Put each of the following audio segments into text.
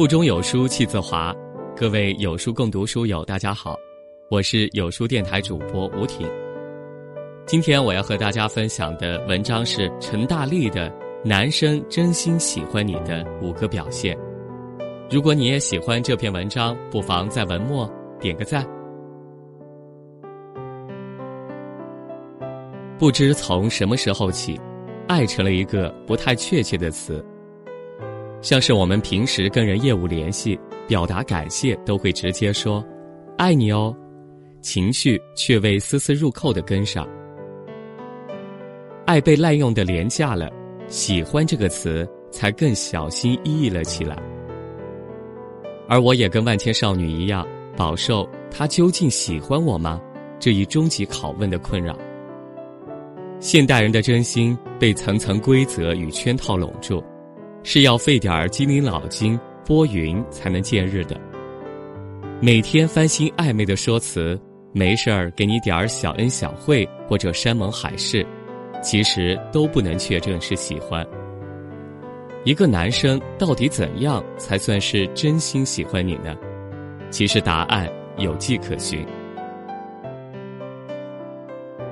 腹中有书气自华，各位有书共读书友，大家好，我是有书电台主播吴婷。今天我要和大家分享的文章是陈大力的《男生真心喜欢你的五个表现》。如果你也喜欢这篇文章，不妨在文末点个赞。不知从什么时候起，爱成了一个不太确切的词。像是我们平时跟人业务联系，表达感谢都会直接说“爱你哦”，情绪却未丝丝入扣的跟上。爱被滥用的廉价了，喜欢这个词才更小心翼翼了起来。而我也跟万千少女一样，饱受他究竟喜欢我吗这一终极拷问的困扰。现代人的真心被层层规则与圈套笼住。是要费点儿机灵脑筋拨云才能见日的。每天翻新暧昧的说辞，没事儿给你点儿小恩小惠或者山盟海誓，其实都不能确证是喜欢。一个男生到底怎样才算是真心喜欢你呢？其实答案有迹可循。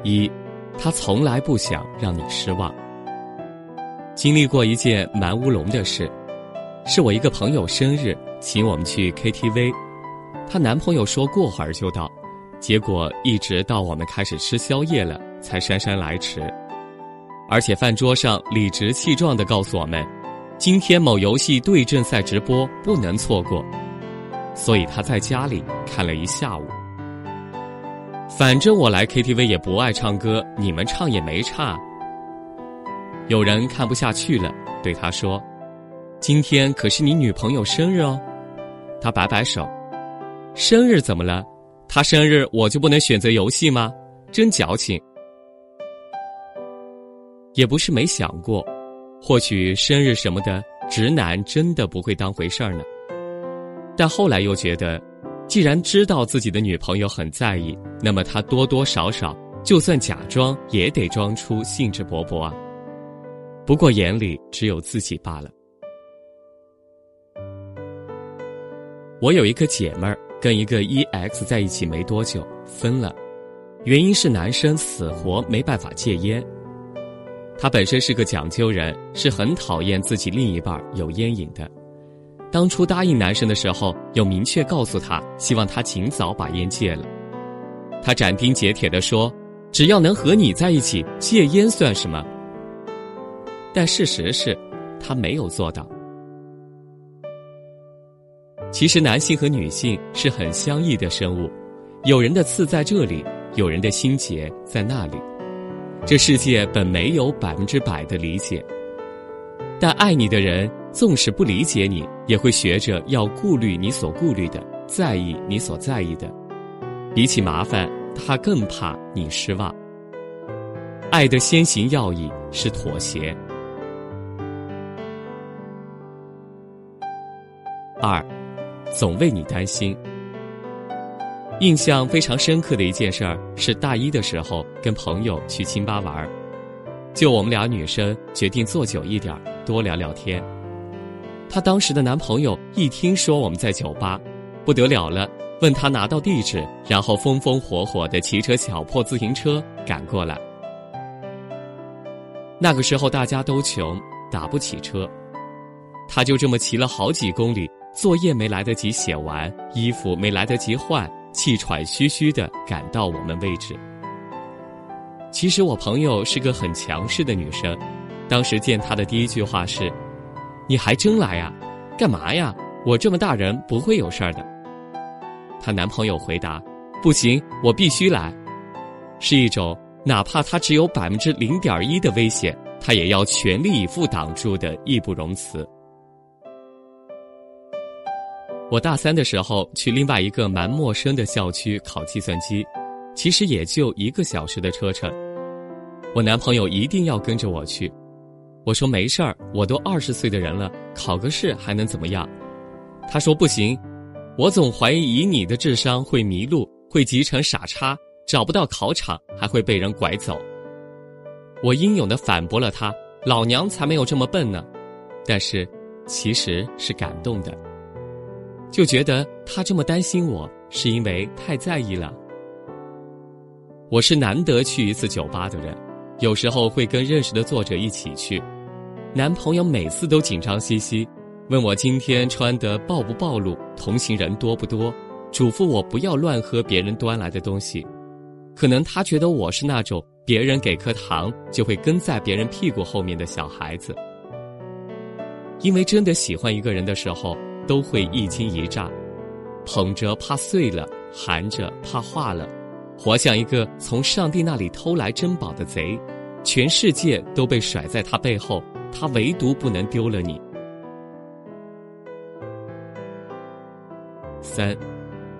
一，他从来不想让你失望。经历过一件蛮乌龙的事，是我一个朋友生日，请我们去 KTV，她男朋友说过会儿就到，结果一直到我们开始吃宵夜了才姗姗来迟，而且饭桌上理直气壮地告诉我们，今天某游戏对阵赛直播不能错过，所以他在家里看了一下午。反正我来 KTV 也不爱唱歌，你们唱也没差。有人看不下去了，对他说：“今天可是你女朋友生日哦。”他摆摆手：“生日怎么了？她生日我就不能选择游戏吗？真矫情。”也不是没想过，或许生日什么的，直男真的不会当回事儿呢。但后来又觉得，既然知道自己的女朋友很在意，那么他多多少少，就算假装也得装出兴致勃勃啊。不过眼里只有自己罢了。我有一个姐们儿跟一个 EX 在一起没多久分了，原因是男生死活没办法戒烟。他本身是个讲究人，是很讨厌自己另一半有烟瘾的。当初答应男生的时候，有明确告诉他，希望他尽早把烟戒了。他斩钉截铁地说：“只要能和你在一起，戒烟算什么？”但事实是，他没有做到。其实，男性和女性是很相异的生物，有人的刺在这里，有人的心结在那里。这世界本没有百分之百的理解，但爱你的人纵使不理解你，也会学着要顾虑你所顾虑的，在意你所在意的。比起麻烦，他更怕你失望。爱的先行要义是妥协。二，总为你担心。印象非常深刻的一件事儿是大一的时候跟朋友去清吧玩儿，就我们俩女生决定坐久一点，多聊聊天。她当时的男朋友一听说我们在酒吧，不得了了，问她拿到地址，然后风风火火的骑着小破自行车赶过来。那个时候大家都穷，打不起车，他就这么骑了好几公里。作业没来得及写完，衣服没来得及换，气喘吁吁的赶到我们位置。其实我朋友是个很强势的女生，当时见她的第一句话是：“你还真来呀？干嘛呀？我这么大人不会有事儿的。”她男朋友回答：“不行，我必须来。”是一种哪怕他只有百分之零点一的危险，他也要全力以赴挡住的义不容辞。我大三的时候去另外一个蛮陌生的校区考计算机，其实也就一个小时的车程。我男朋友一定要跟着我去，我说没事儿，我都二十岁的人了，考个试还能怎么样？他说不行，我总怀疑以你的智商会迷路，会集成傻叉，找不到考场，还会被人拐走。我英勇的反驳了他，老娘才没有这么笨呢。但是，其实是感动的。就觉得他这么担心我，是因为太在意了。我是难得去一次酒吧的人，有时候会跟认识的作者一起去。男朋友每次都紧张兮兮，问我今天穿的暴不暴露，同行人多不多，嘱咐我不要乱喝别人端来的东西。可能他觉得我是那种别人给颗糖就会跟在别人屁股后面的小孩子。因为真的喜欢一个人的时候，都会一惊一乍，捧着怕碎了，含着怕化了，活像一个从上帝那里偷来珍宝的贼，全世界都被甩在他背后，他唯独不能丢了你。三，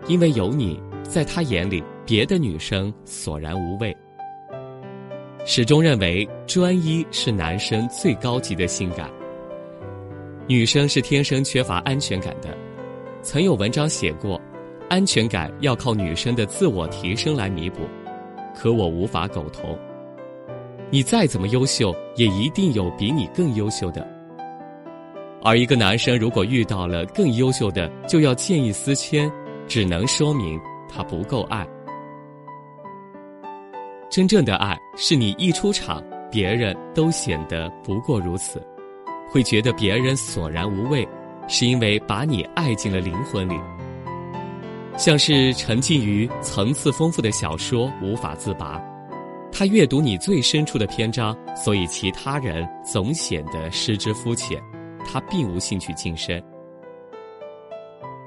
因为有你在他眼里，别的女生索然无味。始终认为专一是男生最高级的性感。女生是天生缺乏安全感的，曾有文章写过，安全感要靠女生的自我提升来弥补，可我无法苟同。你再怎么优秀，也一定有比你更优秀的。而一个男生如果遇到了更优秀的，就要见异思迁，只能说明他不够爱。真正的爱是你一出场，别人都显得不过如此。会觉得别人索然无味，是因为把你爱进了灵魂里，像是沉浸于层次丰富的小说无法自拔。他阅读你最深处的篇章，所以其他人总显得失之肤浅，他并无兴趣晋升。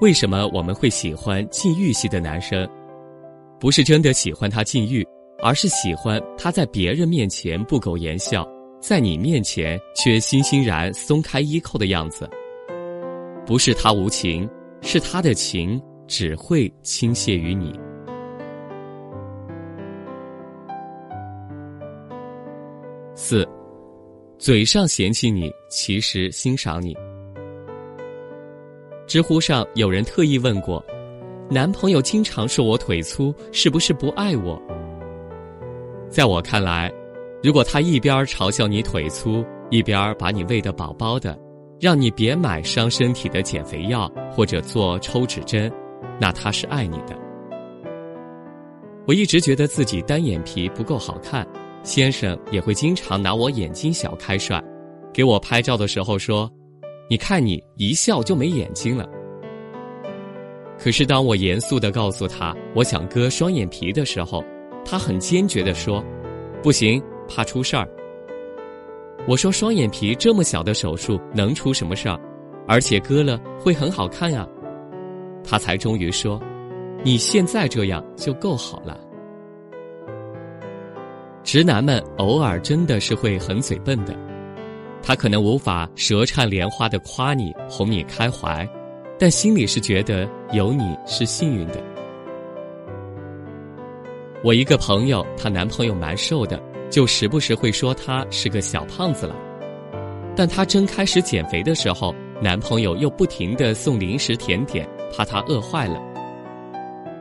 为什么我们会喜欢禁欲系的男生？不是真的喜欢他禁欲，而是喜欢他在别人面前不苟言笑。在你面前却欣欣然松开衣扣的样子，不是他无情，是他的情只会倾泻于你。四，嘴上嫌弃你，其实欣赏你。知乎上有人特意问过，男朋友经常说我腿粗，是不是不爱我？在我看来。如果他一边嘲笑你腿粗，一边把你喂得饱饱的，让你别买伤身体的减肥药或者做抽脂针，那他是爱你的。我一直觉得自己单眼皮不够好看，先生也会经常拿我眼睛小开涮，给我拍照的时候说：“你看你一笑就没眼睛了。”可是当我严肃的告诉他我想割双眼皮的时候，他很坚决的说：“不行。”怕出事儿。我说双眼皮这么小的手术能出什么事儿？而且割了会很好看呀。他才终于说：“你现在这样就够好了。”直男们偶尔真的是会很嘴笨的，他可能无法舌灿莲花的夸你哄你开怀，但心里是觉得有你是幸运的。我一个朋友，她男朋友蛮瘦的。就时不时会说他是个小胖子了，但她真开始减肥的时候，男朋友又不停的送零食甜点，怕她饿坏了。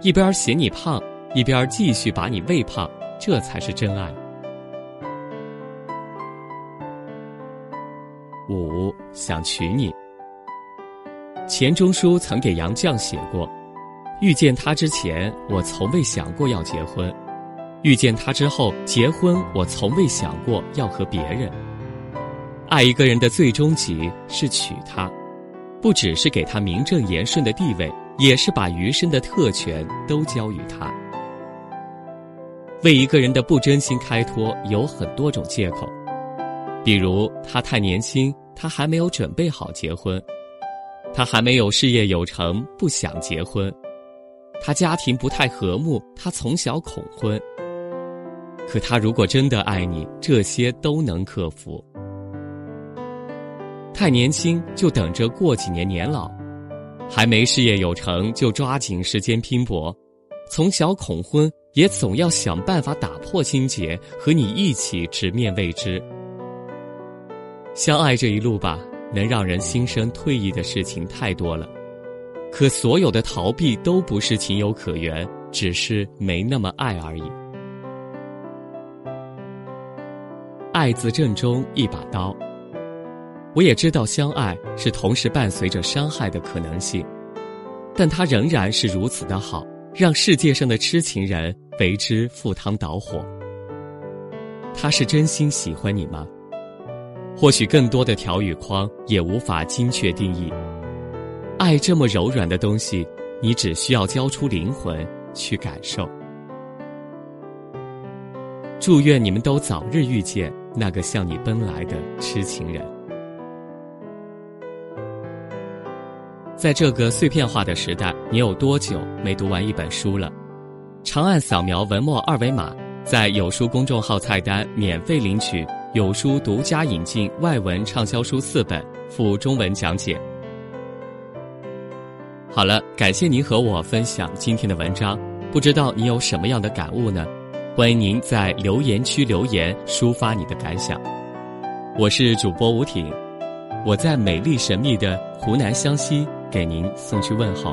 一边嫌你胖，一边继续把你喂胖，这才是真爱。五想娶你。钱钟书曾给杨绛写过：“遇见他之前，我从未想过要结婚。”遇见他之后，结婚我从未想过要和别人。爱一个人的最终极是娶她，不只是给他名正言顺的地位，也是把余生的特权都交予他。为一个人的不真心开脱有很多种借口，比如他太年轻，他还没有准备好结婚；他还没有事业有成，不想结婚；他家庭不太和睦，他从小恐婚。可他如果真的爱你，这些都能克服。太年轻就等着过几年年老，还没事业有成就抓紧时间拼搏，从小恐婚也总要想办法打破心结，和你一起直面未知。相爱这一路吧，能让人心生退意的事情太多了，可所有的逃避都不是情有可原，只是没那么爱而已。爱字正中一把刀，我也知道相爱是同时伴随着伤害的可能性，但他仍然是如此的好，让世界上的痴情人为之赴汤蹈火。他是真心喜欢你吗？或许更多的条语框也无法精确定义。爱这么柔软的东西，你只需要交出灵魂去感受。祝愿你们都早日遇见那个向你奔来的痴情人。在这个碎片化的时代，你有多久没读完一本书了？长按扫描文末二维码，在有书公众号菜单免费领取有书独家引进外文畅销书四本，附中文讲解。好了，感谢您和我分享今天的文章，不知道你有什么样的感悟呢？欢迎您在留言区留言抒发你的感想。我是主播吴挺，我在美丽神秘的湖南湘西给您送去问候。